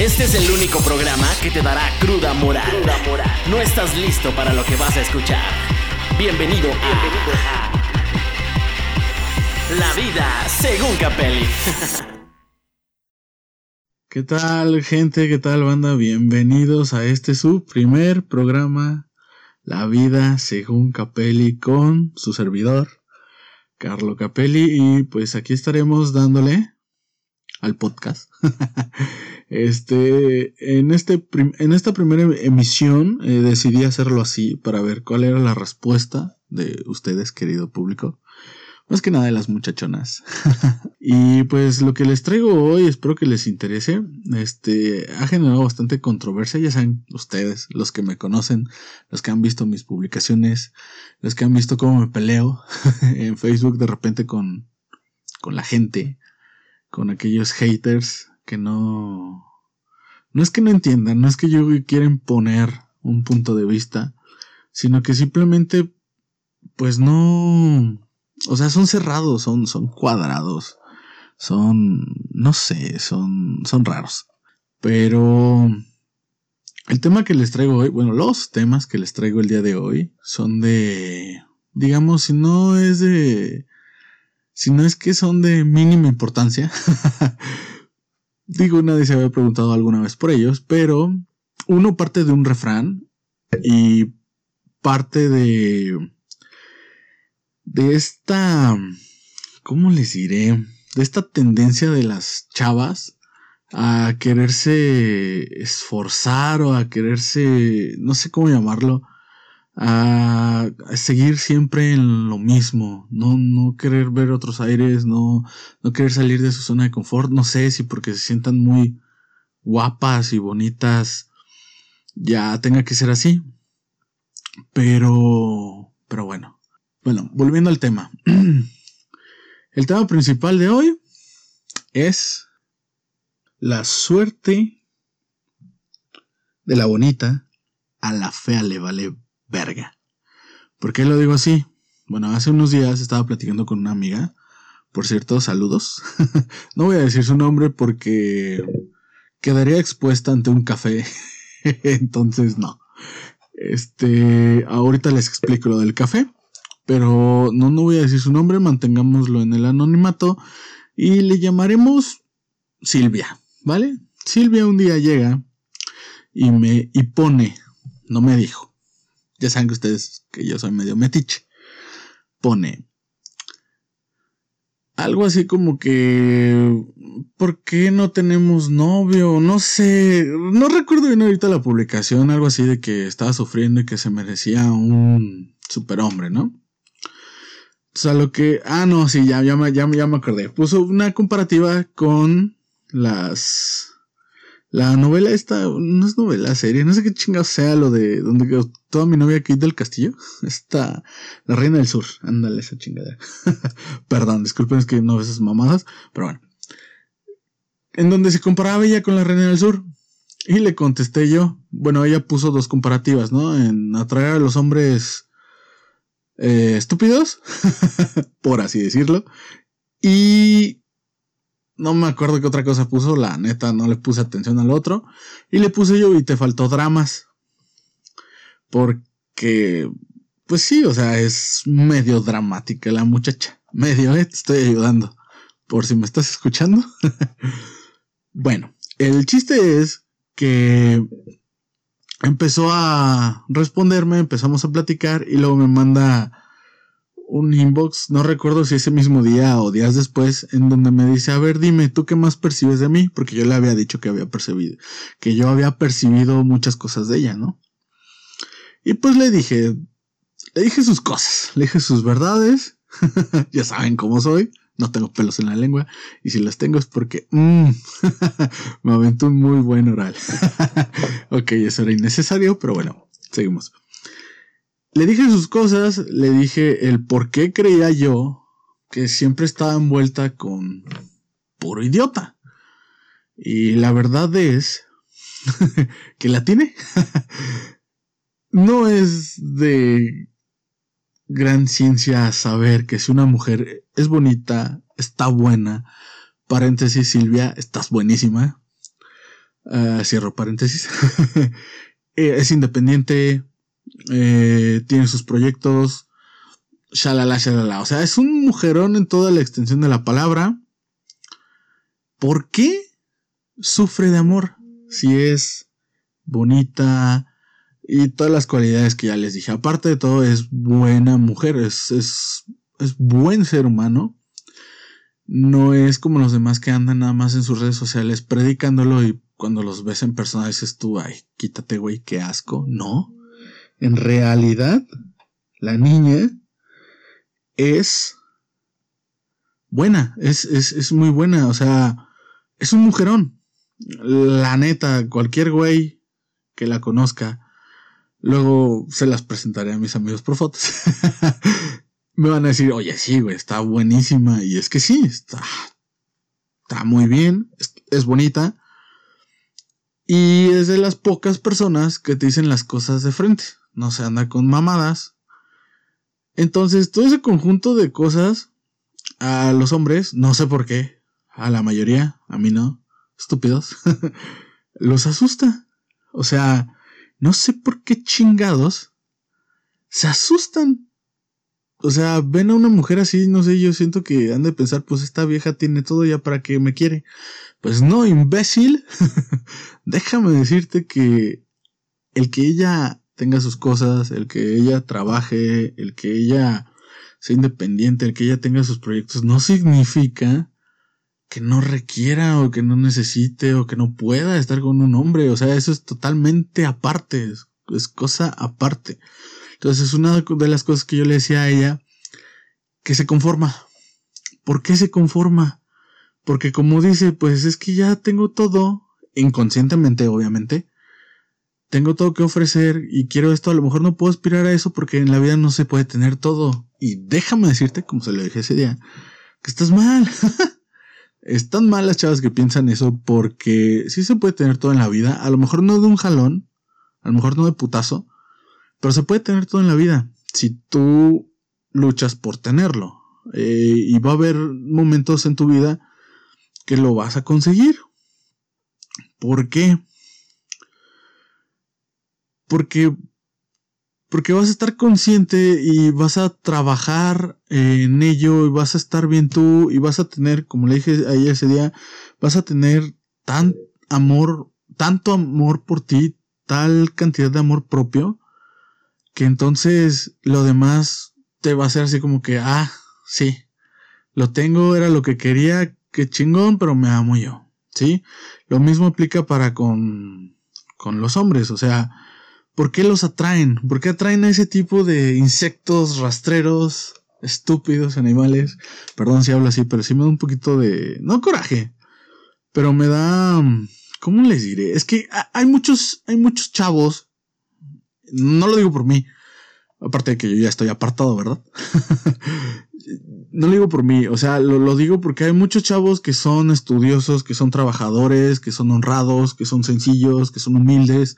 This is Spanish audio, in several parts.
Este es el único programa que te dará cruda moral. No estás listo para lo que vas a escuchar. Bienvenido a, La vida según Capelli. ¿Qué tal, gente? ¿Qué tal, banda? Bienvenidos a este su primer programa, La vida según Capelli, con su servidor, Carlo Capelli. Y pues aquí estaremos dándole al podcast. este, en, este en esta primera emisión eh, decidí hacerlo así para ver cuál era la respuesta de ustedes, querido público. Más que nada de las muchachonas. y pues lo que les traigo hoy, espero que les interese. Este ha generado bastante controversia. Ya saben ustedes, los que me conocen, los que han visto mis publicaciones, los que han visto cómo me peleo en Facebook de repente con, con la gente, con aquellos haters que no. No es que no entiendan, no es que yo quiera imponer un punto de vista, sino que simplemente, pues no o sea, son cerrados, son, son cuadrados, son, no sé, son, son raros. Pero el tema que les traigo hoy, bueno, los temas que les traigo el día de hoy son de, digamos, si no es de, si no es que son de mínima importancia, digo, nadie se había preguntado alguna vez por ellos, pero uno parte de un refrán y parte de de esta, ¿cómo les diré? De esta tendencia de las chavas a quererse esforzar o a quererse, no sé cómo llamarlo, a, seguir siempre en lo mismo, no, no querer ver otros aires, no, no querer salir de su zona de confort, no sé si porque se sientan muy guapas y bonitas ya tenga que ser así, pero, pero bueno, bueno, volviendo al tema. El tema principal de hoy es la suerte de la bonita a la fea le vale verga. ¿Por qué lo digo así? Bueno, hace unos días estaba platicando con una amiga. Por cierto, saludos. no voy a decir su nombre porque quedaría expuesta ante un café. Entonces, no. Este, ahorita les explico lo del café. Pero no, no voy a decir su nombre, mantengámoslo en el anonimato y le llamaremos Silvia, ¿vale? Silvia un día llega y me y pone, no me dijo. Ya saben que ustedes que yo soy medio metiche. Pone algo así como que ¿por qué no tenemos novio? No sé, no recuerdo bien ahorita la publicación, algo así de que estaba sufriendo y que se merecía un superhombre, ¿no? O sea, lo que. Ah, no, sí, ya, ya, ya, ya me acordé. Puso una comparativa con las. La novela esta, no es novela, serie, no sé qué chingados sea lo de donde toda mi novia Kate del Castillo. Está la Reina del Sur. Ándale, esa chingadera. Perdón, disculpen, es que no veo esas mamadas, pero bueno. En donde se comparaba ella con la Reina del Sur. Y le contesté yo. Bueno, ella puso dos comparativas, ¿no? En atraer a los hombres eh, estúpidos, por así decirlo. Y no me acuerdo qué otra cosa puso, la neta no le puse atención al otro. Y le puse yo y te faltó dramas. Porque, pues sí, o sea, es medio dramática la muchacha. Medio, eh, te estoy ayudando. Por si me estás escuchando. bueno, el chiste es que empezó a responderme, empezamos a platicar y luego me manda un inbox, no recuerdo si ese mismo día o días después, en donde me dice, a ver, dime, ¿tú qué más percibes de mí? Porque yo le había dicho que había percibido, que yo había percibido muchas cosas de ella, ¿no? Y pues le dije, le dije sus cosas, le dije sus verdades, ya saben cómo soy, no tengo pelos en la lengua, y si las tengo es porque mmm, me aventó un muy buen oral. ok, eso era innecesario, pero bueno, seguimos. Le dije sus cosas, le dije el por qué creía yo que siempre estaba envuelta con puro idiota. Y la verdad es que la tiene. no es de gran ciencia saber que si una mujer es bonita, está buena, Paréntesis, Silvia, estás buenísima. Ah, cierro paréntesis. Eh, es independiente, eh, tiene sus proyectos, shalala, shalala. O sea, es un mujerón en toda la extensión de la palabra. ¿Por qué sufre de amor? Si es bonita y todas las cualidades que ya les dije. Aparte de todo, es buena mujer, es, es, es buen ser humano. No es como los demás que andan nada más en sus redes sociales predicándolo y cuando los ves en persona dices tú, ay, quítate, güey, qué asco. No. En realidad, la niña es buena, es, es, es muy buena, o sea, es un mujerón. La neta, cualquier güey que la conozca, luego se las presentaré a mis amigos por fotos. Me van a decir, oye, sí, güey, está buenísima. Y es que sí, está, está muy bien, es, es bonita. Y es de las pocas personas que te dicen las cosas de frente. No se anda con mamadas. Entonces, todo ese conjunto de cosas a los hombres, no sé por qué, a la mayoría, a mí no, estúpidos, los asusta. O sea, no sé por qué chingados se asustan. O sea, ven a una mujer así, no sé, yo siento que han de pensar, pues esta vieja tiene todo ya para que me quiere. Pues no, imbécil. Déjame decirte que el que ella tenga sus cosas, el que ella trabaje, el que ella sea independiente, el que ella tenga sus proyectos, no significa que no requiera o que no necesite o que no pueda estar con un hombre. O sea, eso es totalmente aparte, es, cosa aparte. Entonces es una de las cosas que yo le decía a ella, que se conforma. ¿Por qué se conforma? Porque como dice, pues es que ya tengo todo, inconscientemente obviamente, tengo todo que ofrecer y quiero esto, a lo mejor no puedo aspirar a eso porque en la vida no se puede tener todo. Y déjame decirte, como se lo dije ese día, que estás mal. Están mal las chavas que piensan eso porque sí se puede tener todo en la vida, a lo mejor no de un jalón, a lo mejor no de putazo, pero se puede tener todo en la vida si tú luchas por tenerlo. Eh, y va a haber momentos en tu vida que lo vas a conseguir. ¿Por qué? Porque porque vas a estar consciente y vas a trabajar en ello y vas a estar bien tú y vas a tener, como le dije ahí ese día, vas a tener tan amor, tanto amor por ti, tal cantidad de amor propio, que entonces lo demás te va a hacer así como que, ah, sí, lo tengo, era lo que quería, qué chingón, pero me amo yo, ¿sí? Lo mismo aplica para con, con los hombres, o sea, ¿Por qué los atraen? ¿Por qué atraen a ese tipo de insectos rastreros, estúpidos, animales? Perdón si hablo así, pero sí me da un poquito de... No coraje, pero me da... ¿Cómo les diré? Es que hay muchos, hay muchos chavos, no lo digo por mí, aparte de que yo ya estoy apartado, ¿verdad? no lo digo por mí, o sea, lo, digo porque hay muchos chavos que son estudiosos, que son trabajadores, que son honrados, que son sencillos, que son humildes,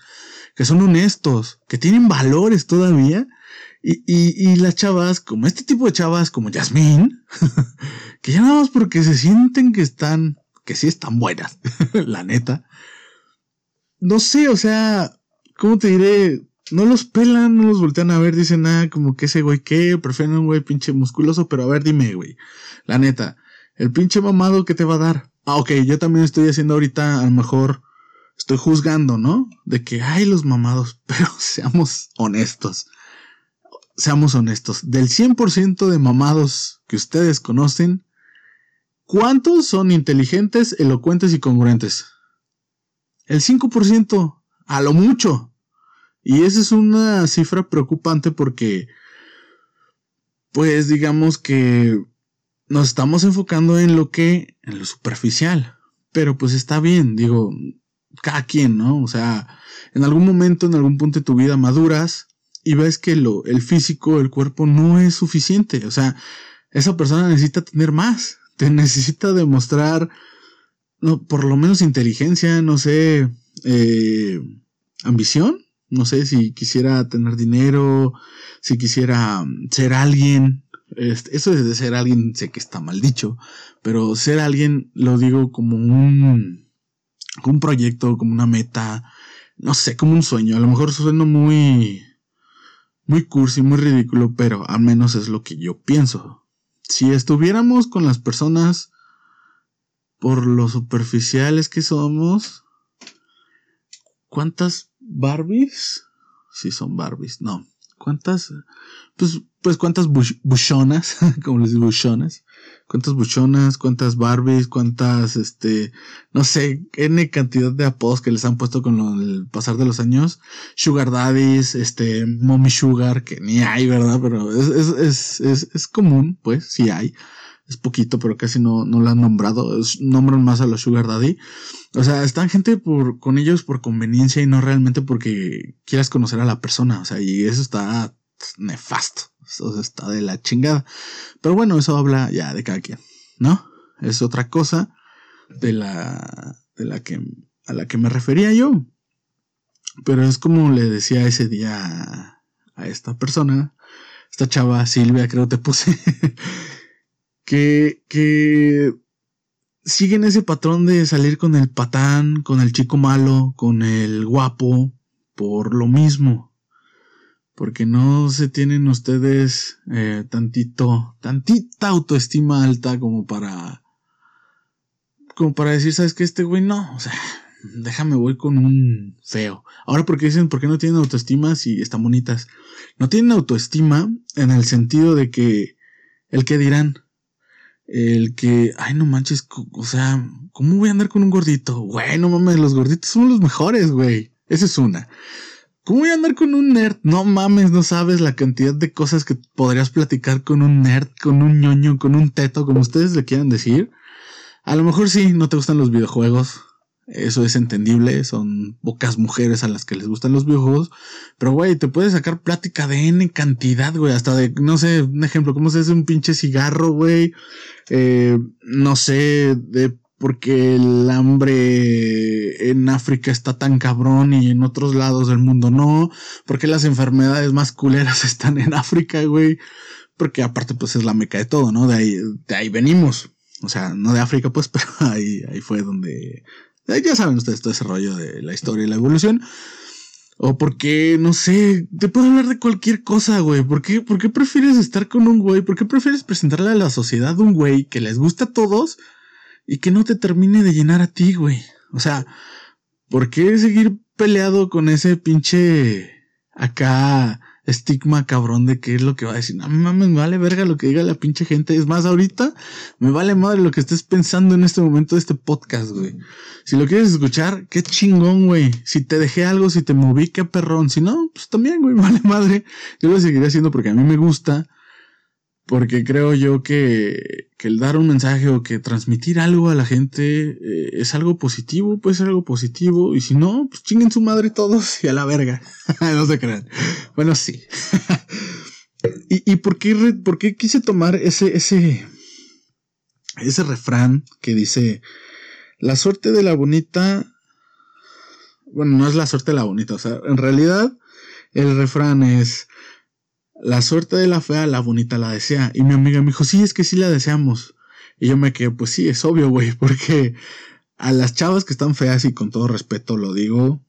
que son honestos, que tienen valores todavía. Y, y, las chavas, como este tipo de chavas, como Yasmín, que ya nada más porque se sienten que están, que sí están buenas, la neta. No sé, o sea, ¿cómo te diré? No los pelan, no los voltean a ver, dicen, ah, como que ese güey qué, prefieren un güey pinche musculoso, pero a ver, dime, güey. La neta, el pinche mamado que te va a dar. Ah, ok, yo también estoy haciendo ahorita, a lo mejor, estoy juzgando, ¿no? De que hay los mamados, pero seamos honestos. Seamos honestos. Del 100% de mamados que ustedes conocen, ¿cuántos son inteligentes, elocuentes y congruentes? El 5%, a lo mucho. Y esa es una cifra preocupante porque, pues digamos que nos estamos enfocando en lo que, en lo superficial. Pero pues está bien, digo, cada quien, ¿no? O sea, en algún momento, en algún punto de tu vida maduras y ves que lo, el físico, el cuerpo no es suficiente. O sea, esa persona necesita tener más. Te necesita demostrar, no, por lo menos inteligencia, no sé, eh, ambición. No sé si quisiera tener dinero, si quisiera ser alguien, Este, eso de ser alguien, sé que está mal dicho, pero ser alguien lo digo como un, un proyecto, como una meta, no sé, como un sueño. A lo mejor suena muy, muy cursi, muy ridículo, pero al menos es lo que yo pienso. Si estuviéramos con las personas por lo superficiales que somos, ¿cuántas Barbies? Si son Barbies, no. ¿Cuántas? Pues, pues cuántas buchonas, como les digo, buchonas. ¿Cuántas buchonas? ¿Cuántas Barbies? ¿Cuántas, este, no sé, N cantidad de apodos que les han puesto con el pasar de los años? Sugar Daddies, este, Mommy Sugar, que ni hay, ¿verdad? Pero es, es, es, es, es común, pues, sí hay es poquito, pero casi no, no lo han nombrado. nombran más a los Sugar Daddy. O sea, están gente por, con ellos por conveniencia y no realmente porque quieras conocer a la persona. O sea, y eso está nefasto. Eso está de la chingada. Pero bueno, eso habla ya de cada quien, ¿no? Es otra cosa de la, de la que, a la que me refería yo. Pero es como le decía ese día a esta persona, esta chava Silvia, creo te puse. que, siguen ese patrón de salir con el patán, con el chico malo, con el guapo, por lo mismo. Porque no se tienen ustedes eh, tantito, tantita autoestima alta como para, como para decir, sabes que este güey no, o sea, déjame voy con un feo. Ahora porque dicen, ¿por qué no tienen autoestima si están bonitas? No tienen autoestima en el sentido de que el que dirán, el que, ay, no manches, o sea, ¿cómo voy a andar con un gordito? Güey, no mames, los gorditos son los mejores, güey. Esa es una. ¿Cómo voy a andar con un nerd? No mames, no sabes la cantidad de cosas que podrías platicar con un nerd, con un ñoño, con un teto, como ustedes le quieran decir. A lo mejor sí, no te gustan los videojuegos. Eso es entendible, son pocas mujeres a las que les gustan los videojuegos. Pero, güey, te puedes sacar plática de N cantidad, güey. Hasta de, no sé, un ejemplo, cómo se hace un pinche cigarro, güey. Eh, no sé, de por qué el hambre en África está tan cabrón y en otros lados del mundo no. Porque las enfermedades más culeras están en África, güey. Porque aparte, pues es la meca de todo, ¿no? De ahí, de ahí venimos. O sea, no de África, pues, pero ahí, ahí fue donde ya saben ustedes todo ese rollo de la historia y la evolución. O porque, no sé, te puedo hablar de cualquier cosa, güey. ¿Por qué, ¿Por qué prefieres estar con un güey? ¿Por qué prefieres presentarle a la sociedad un güey que les gusta a todos y que no te termine de llenar a ti, güey? O sea, ¿por qué seguir peleado con ese pinche acá estigma cabrón de qué es lo que va a decir. No mames, me vale verga lo que diga la pinche gente. Es más, ahorita me vale madre lo que estés pensando en este momento de este podcast, güey. Si lo quieres escuchar, qué chingón, güey. Si te dejé algo, si te moví, qué perrón. Si no, pues también, güey, vale madre. Yo lo seguiré haciendo porque a mí me gusta. Porque creo yo que, que el dar un mensaje o que transmitir algo a la gente eh, es algo positivo, puede ser algo positivo. Y si no, pues chinguen su madre todos y a la verga. no se crean. Bueno, sí. ¿Y, y por, qué, por qué quise tomar ese, ese, ese refrán que dice, la suerte de la bonita... Bueno, no es la suerte de la bonita, o sea, en realidad el refrán es la suerte de la fea, la bonita la desea. Y mi amiga me dijo, sí, es que sí la deseamos. Y yo me quedé, pues sí, es obvio, güey, porque a las chavas que están feas y con todo respeto lo digo,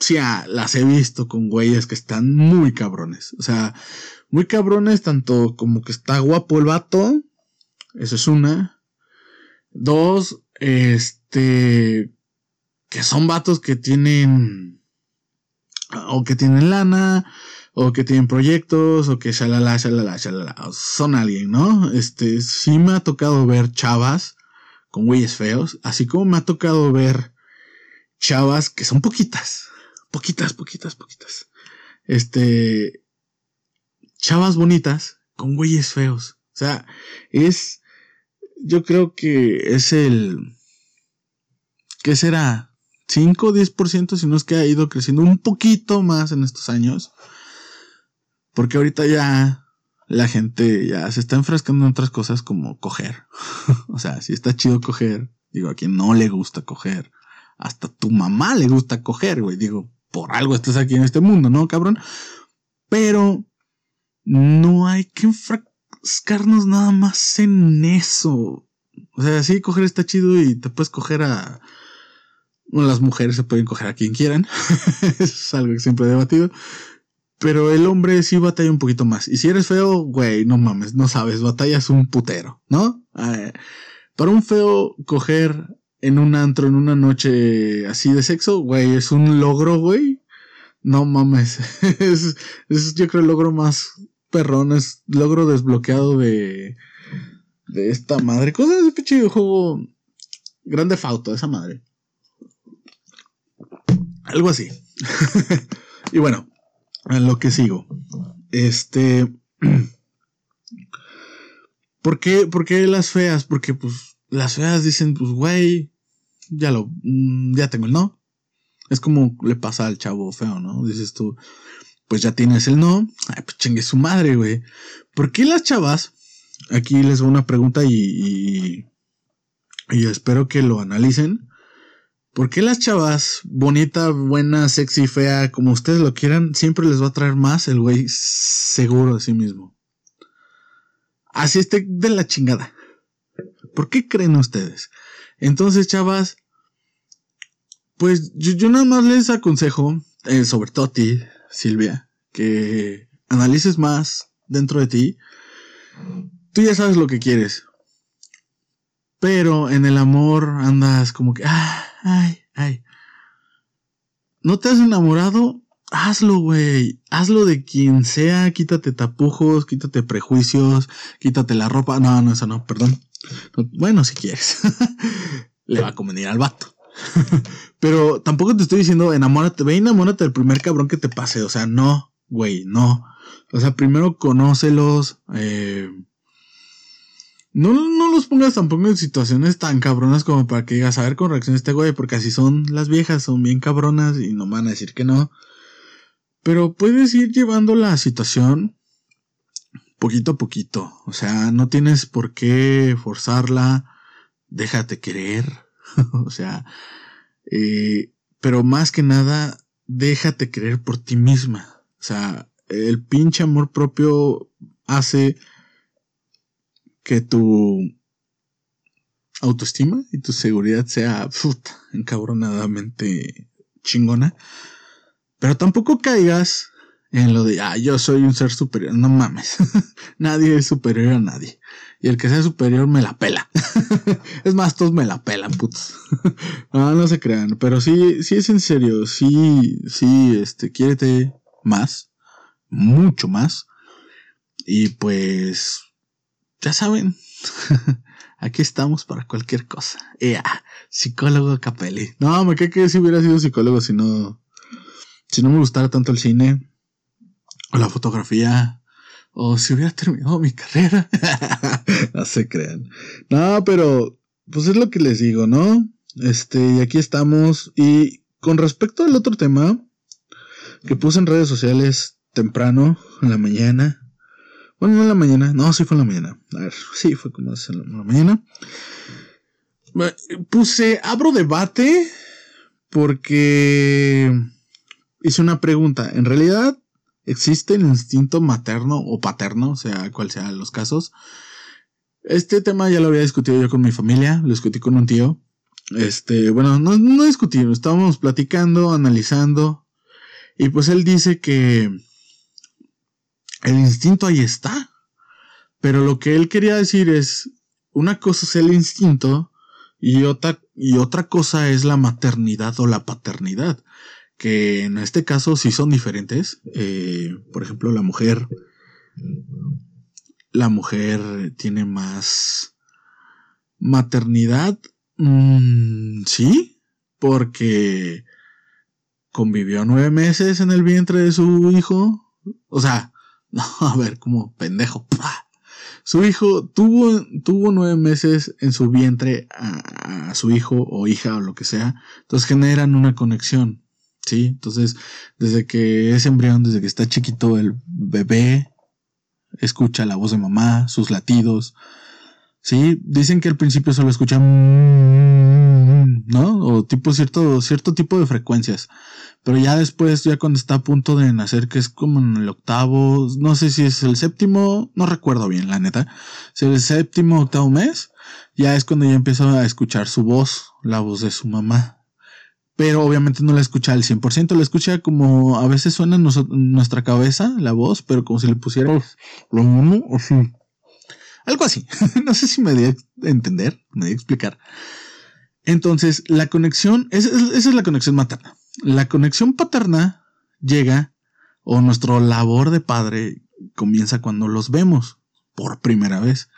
sí, las he visto con güeyes que están muy cabrones. O sea, muy cabrones, tanto como que está guapo el vato, eso es una. Dos, este, que son vatos que tienen, o que tienen lana, o que tienen proyectos, o que shalala, shalala, shalala, son alguien, ¿no? Este, sí me ha tocado ver chavas con güeyes feos, así como me ha tocado ver chavas que son poquitas, poquitas, poquitas, poquitas. Este, chavas bonitas con güeyes feos. O sea, es, yo creo que es el, ¿qué será? 5 o 10%, si no es que ha ido creciendo un poquito más en estos años. Porque ahorita ya la gente ya se está enfrascando en otras cosas como coger. o sea, si está chido coger, digo, a quien no le gusta coger. Hasta tu mamá le gusta coger, güey. Digo, por algo estás aquí en este mundo, ¿no, cabrón? Pero no hay que enfrascarnos nada más en eso. O sea, sí, coger está chido y te puedes coger a. Bueno, las mujeres se pueden coger a quien quieran. es algo que siempre he debatido. Pero el hombre sí batalla un poquito más. Y si eres feo, güey, no mames, no sabes, batallas un putero, ¿no? Eh, para un feo coger en un antro en una noche así de sexo, güey, es un logro, güey. No mames. es, es, yo creo el logro más perrón, es logro desbloqueado de, de esta madre. Cosa de pinche juego grande fauto, esa madre. Algo así. y bueno, en lo que sigo. Este. ¿Por qué, ¿Por qué las feas? Porque pues las feas dicen, pues güey, ya lo, mm, ya tengo el no. Es como le pasa al chavo feo, ¿no? Dices tú, pues ya tienes el no. Ay, pues chingue su madre, güey. ¿Por qué las chavas? Aquí les doy una pregunta y, y, y espero que lo analicen. ¿Por qué las chavas, bonita, buena, sexy, fea, como ustedes lo quieran, siempre les va a traer más el güey seguro de sí mismo? Así esté de la chingada. ¿Por qué creen ustedes? Entonces, chavas, pues yo, nada más les aconsejo, eh, sobre todo a ti, Silvia, que analices más dentro de ti. Tú ya sabes lo que quieres. Pero en el amor andas como que, ah, ay, ay. ¿No te has enamorado? Hazlo, güey. Hazlo de quien sea. Quítate tapujos, quítate prejuicios, quítate la ropa. No, no, eso no, perdón. bueno, si quieres. Le va a convenir al vato. Pero tampoco te estoy diciendo enamórate, ve enamórate del primer cabrón que te pase. O sea, no, güey, no. O sea, primero conócelos. Eh, no, no los pongas tampoco en situaciones tan cabronas como para que digas, a ver con reacción este güey, porque así son las viejas, son bien cabronas y no van a decir que no. Pero puedes ir llevando la situación poquito a poquito. O sea, no tienes por qué forzarla. Déjate querer. o sea, eh, pero más que nada, déjate querer por ti misma. O sea, el pinche amor propio hace que tu autoestima y tu seguridad sea puta, encabronadamente chingona. Pero tampoco caigas en lo de, ah, yo soy un ser superior. No mames. nadie es superior a nadie. Y el que sea superior me la pela. es más, todos me la pelan, putos. no, no se crean. Pero sí, sí es en serio. Sí, sí, este, quiérete más. Mucho más. Y pues, ya saben. Aquí estamos para cualquier cosa. Ea, psicólogo Capelli. No, me cae que si hubiera sido psicólogo si no si no me gustara tanto el cine o la fotografía o si hubiera terminado mi carrera. no se crean. No, pero pues es lo que les digo, ¿no? Este, y aquí estamos. Y con respecto al otro tema que puse en redes sociales temprano, en la mañana. Bueno, no en la mañana, no, sí fue en la mañana. A ver, sí, fue como en la mañana. Puse, abro debate porque hice una pregunta. En realidad, ¿existe el instinto materno o paterno? O sea, cual sea los casos. Este tema ya lo había discutido yo con mi familia, lo discutí con un tío. Este, bueno, no, no discutimos, estábamos platicando, analizando. Y pues él dice que el instinto ahí está. Pero lo que él quería decir es, una cosa es el instinto y otra, y otra cosa es la maternidad o la paternidad que en este caso sí son diferentes. Eh, por ejemplo, la mujer. La mujer tiene más maternidad. Mm, sí, porque convivió nueve meses en el vientre de su hijo. O sea, no, a ver, como pendejo. Su hijo tuvo, tuvo nueve meses en su vientre a, a su hijo o hija o lo que sea. Entonces generan una conexión. ¿sí? Entonces, desde que es embrión, desde que está chiquito, el bebé escucha la voz de mamá, sus latidos, ¿sí? Dicen que al principio solo escucha, ¿no? O tipo cierto, cierto tipo de frecuencias. Pero ya después, ya cuando está a punto de nacer, que es como en el octavo, no sé si es el séptimo, no recuerdo bien, la neta. Si es el séptimo, octavo mes, ya es cuando ya empieza a escuchar su voz, la voz de su mamá. Pero obviamente no la escucha al 100%, la escucha como a veces suena en nuestra cabeza la voz, pero como si le pusiera lo mismo, así. Algo así. no sé si me di a entender, me di a explicar. Entonces, la conexión, esa, es la conexión materna. La conexión paterna llega, o nuestra labor de padre comienza cuando los vemos por primera vez.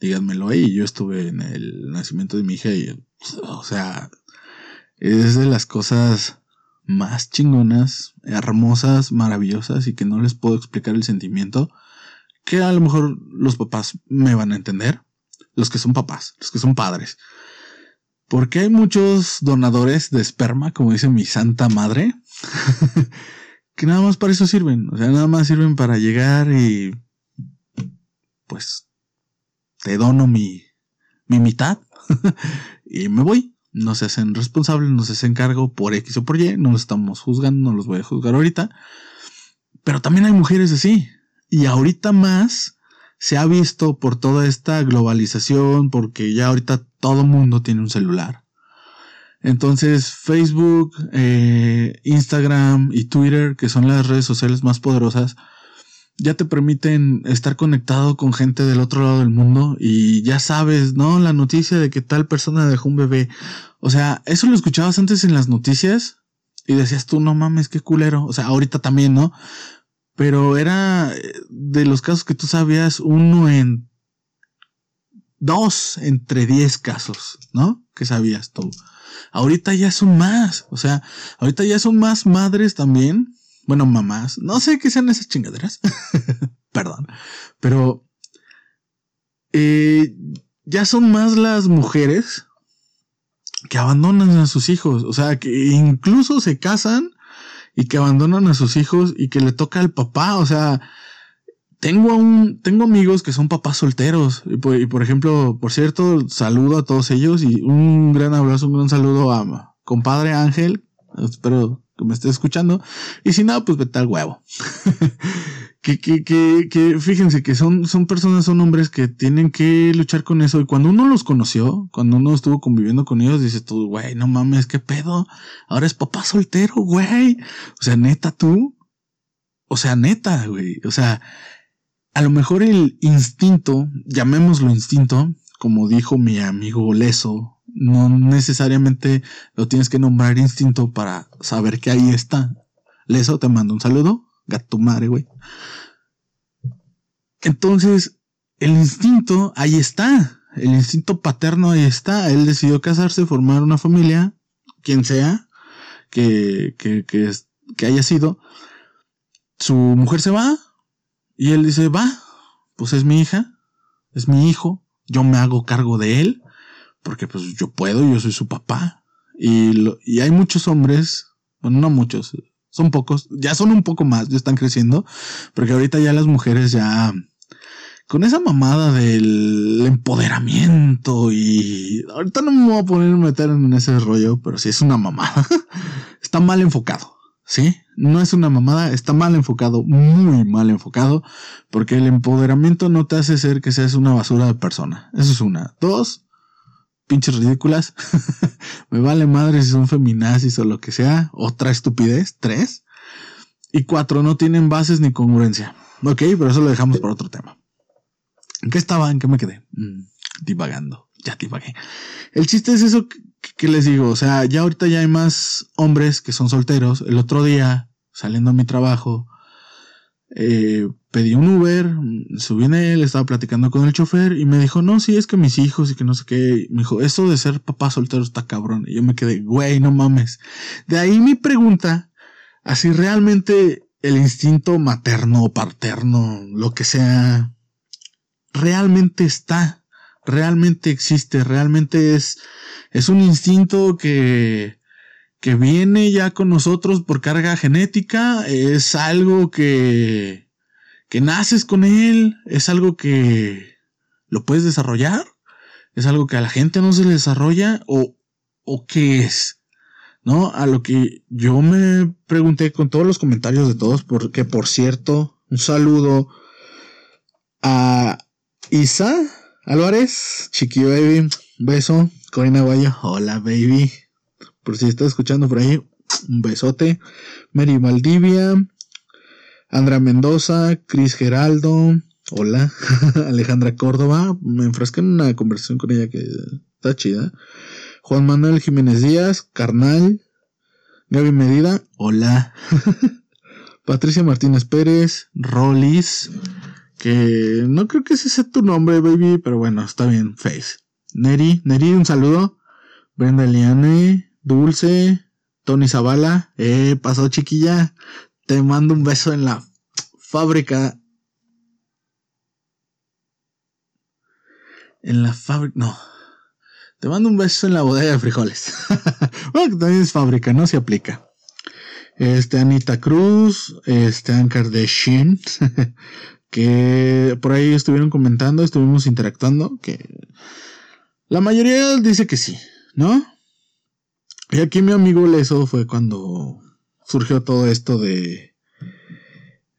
Díganmelo ahí, yo estuve en el nacimiento de mi hija y, o sea, es de las cosas más chingonas, hermosas, maravillosas y que no les puedo explicar el sentimiento que a lo mejor los papás me van a entender, los que son papás, los que son padres. Porque hay muchos donadores de esperma, como dice mi santa madre, que nada más para eso sirven. O sea, nada más sirven para llegar y pues te dono mi, mi mitad y me voy. No se hacen responsables, no se hacen cargo por X o por Y, no los estamos juzgando, no los voy a juzgar ahorita. Pero también hay mujeres así. Y ahorita más se ha visto por toda esta globalización, porque ya ahorita todo mundo tiene un celular. Entonces Facebook, eh, Instagram y Twitter, que son las redes sociales más poderosas, ya te permiten estar conectado con gente del otro lado del mundo y ya sabes, ¿no? La noticia de que tal persona dejó un bebé. O sea, eso lo escuchabas antes en las noticias y decías tú, no mames, qué culero. O sea, ahorita también, ¿no? Pero era eh, de los casos que tú sabías, uno en dos entre diez casos, ¿no? Que sabías tú. Ahorita ya son más, o sea, ahorita ya son más madres también. Bueno, mamás, no sé qué sean esas chingaderas. Perdón. Pero eh, ya son más las mujeres que abandonan a sus hijos. O sea, que incluso se casan y que abandonan a sus hijos y que le toca al papá. O sea, tengo un, tengo amigos que son papás solteros. Y por, ejemplo, por cierto, saludo a todos ellos y un gran abrazo, un gran saludo a compadre Ángel. Espero que me esté escuchando. Y si no, pues vete al huevo. que, que, que, que fíjense que son, son personas, son hombres que tienen que luchar con eso. Y cuando uno los conoció, cuando uno estuvo conviviendo con ellos, dices tú, güey, no mames, qué pedo. Ahora es papá soltero, güey. O sea, neta tú. O sea, neta, güey. O sea, a lo mejor el instinto, llamémoslo instinto, como dijo mi amigo Leso, no necesariamente lo tienes que nombrar instinto para saber que ahí está. Leso, te mando un saludo gato madre, güey. Entonces, el instinto ahí está. El instinto paterno ahí está. Él decidió casarse, formar una familia, quien sea, que, que, que, que haya sido. Su mujer se va y él dice, va, pues es mi hija, es mi hijo, yo me hago cargo de él, porque pues yo puedo, yo soy su papá. Y, y hay muchos hombres, bueno, no muchos, son pocos, ya son un poco más, ya están creciendo, porque ahorita ya las mujeres ya con esa mamada del empoderamiento y ahorita no me voy a poner a meter en ese rollo, pero sí es una mamada. está mal enfocado, ¿sí? No es una mamada, está mal enfocado, muy mal enfocado, porque el empoderamiento no te hace ser que seas una basura de persona. Eso es una. Dos, pinches ridículas. Me vale madre si son feminazis o lo que sea. Otra estupidez. Tres. Y cuatro, no tienen bases ni congruencia. Ok, pero eso lo dejamos por otro tema. ¿En qué estaba? ¿En qué me quedé? Mm, divagando. Ya divagué. El chiste es eso que, les digo. O sea, ya ahorita ya hay más hombres que son solteros. El otro día, saliendo a mi trabajo, eh, pedí un Uber, subí en él, estaba platicando con el chofer y me dijo, no, sí, es que mis hijos y que no sé qué. Me dijo, eso de ser papá soltero está cabrón. Y yo me quedé, güey, no mames. De ahí mi pregunta, así realmente el instinto materno paterno, lo que sea, realmente está, realmente existe, realmente es, es un instinto que, que viene ya con nosotros por carga genética, es algo que, que naces con él, es algo que lo puedes desarrollar, es algo que a la gente no se le desarrolla o, o qué es. ¿no? A lo que yo me pregunté con todos los comentarios de todos, porque por cierto, un saludo a Isa Álvarez, Chiqui Baby, beso, Corina Guayo, hola baby, por si estás escuchando por ahí, un besote, Mary Valdivia, Andra Mendoza, Cris Geraldo, hola, Alejandra Córdoba, me enfrasqué en una conversación con ella que está chida. Juan Manuel Jiménez Díaz, Carnal, Gaby Medida, hola. Patricia Martínez Pérez, Rollis, que no creo que ese sea tu nombre, baby, pero bueno, está bien, Face. Neri, Neri, un saludo. Brenda Liane, Dulce, Tony Zavala, eh, pasó chiquilla, te mando un beso en la fábrica. En la fábrica, no, te mando un beso en la bodega de frijoles. bueno, que también es fábrica, no se aplica. Este, Anita Cruz, este, Ancar de Shin, que por ahí estuvieron comentando, estuvimos interactuando, que la mayoría dice que sí, ¿no? Y aquí mi amigo Leso fue cuando surgió todo esto de,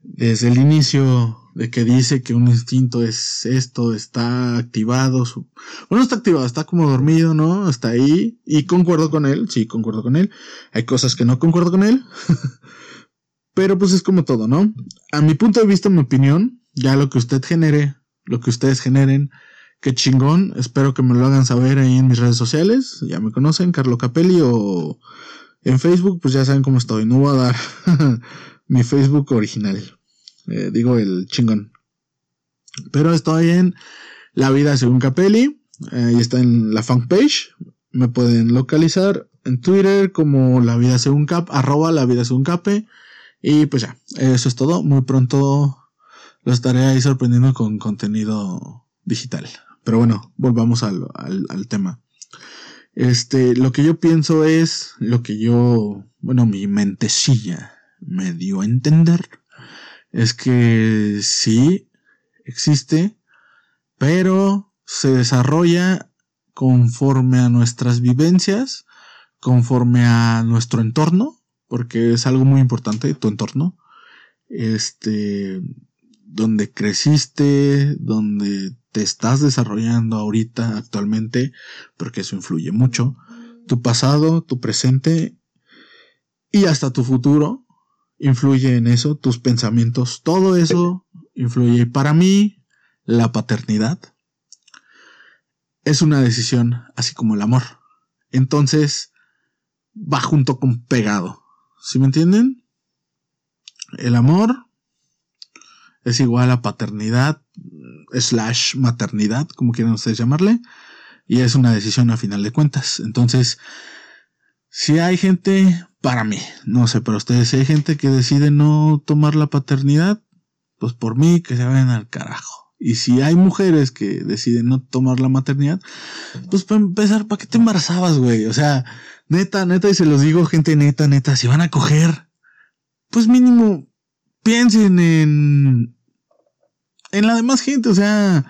desde el inicio de que dice que un instinto es esto, está activado. Su... Bueno, está activado, está como dormido, ¿no? Está ahí. Y concuerdo con él, sí, concuerdo con él. Hay cosas que no concuerdo con él. Pero pues es como todo, ¿no? A mi punto de vista, mi opinión, ya lo que usted genere, lo que ustedes generen, qué chingón. Espero que me lo hagan saber ahí en mis redes sociales. Ya me conocen, Carlo Capelli o en Facebook, pues ya saben cómo estoy. No voy a dar mi Facebook original. Eh, digo el chingón. Pero estoy en La Vida Según Capelli. Ahí está en la fanpage. Me pueden localizar en Twitter como La Vida Según Cap, arroba La Vida Según Cape. Y pues ya, eso es todo. Muy pronto lo estaré ahí sorprendiendo con contenido digital. Pero bueno, volvamos al, al tema. Este, lo que yo pienso es, lo que yo, bueno, mi mentecilla me dio a entender es que sí existe, pero se desarrolla conforme a nuestras vivencias, conforme a nuestro entorno, porque es algo muy importante, tu entorno, este, donde creciste, donde te estás desarrollando ahorita, actualmente, porque eso influye mucho, tu pasado, tu presente y hasta tu futuro, influye en eso, tus pensamientos, todo eso influye. Para mí, la paternidad es una decisión, así como el amor. Entonces, va junto con pegado. ¿Sí me entienden? El amor es igual a paternidad, slash maternidad, como quieran ustedes llamarle, y es una decisión a final de cuentas. Entonces, si hay gente para mí. No sé, pero ustedes, si hay gente que decide no tomar la paternidad, pues por mí que se vayan al carajo. Y si hay mujeres que deciden no tomar la maternidad, pues para empezar, ¿para qué te embarazabas, güey? O sea, neta, neta, y se los digo, gente neta, neta, si van a coger, pues mínimo piensen en, en la demás gente, o sea,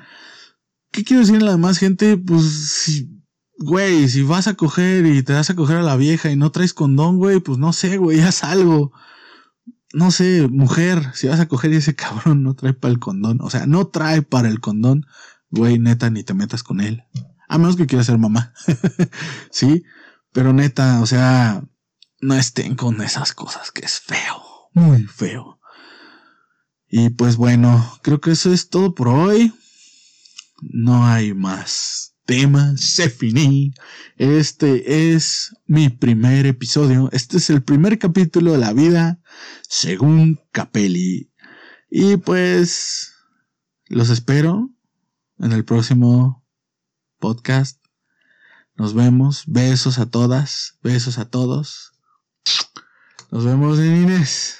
¿qué quiero decir en la demás gente? Pues si güey, si vas a coger y te vas a coger a la vieja y no traes condón, güey, pues no sé, güey, haz algo. No sé, mujer, si vas a coger y ese cabrón no trae para el condón, o sea, no trae para el condón, güey, neta, ni te metas con él. A menos que quieras ser mamá. sí, pero neta, o sea, no estén con esas cosas que es feo, muy feo. Y pues bueno, creo que eso es todo por hoy. No hay más tema se finí. Este es mi primer episodio. Este es el primer capítulo de la vida según Capelli. Y pues los espero en el próximo podcast. Nos vemos. Besos a todas. Besos a todos. Nos vemos en Inés.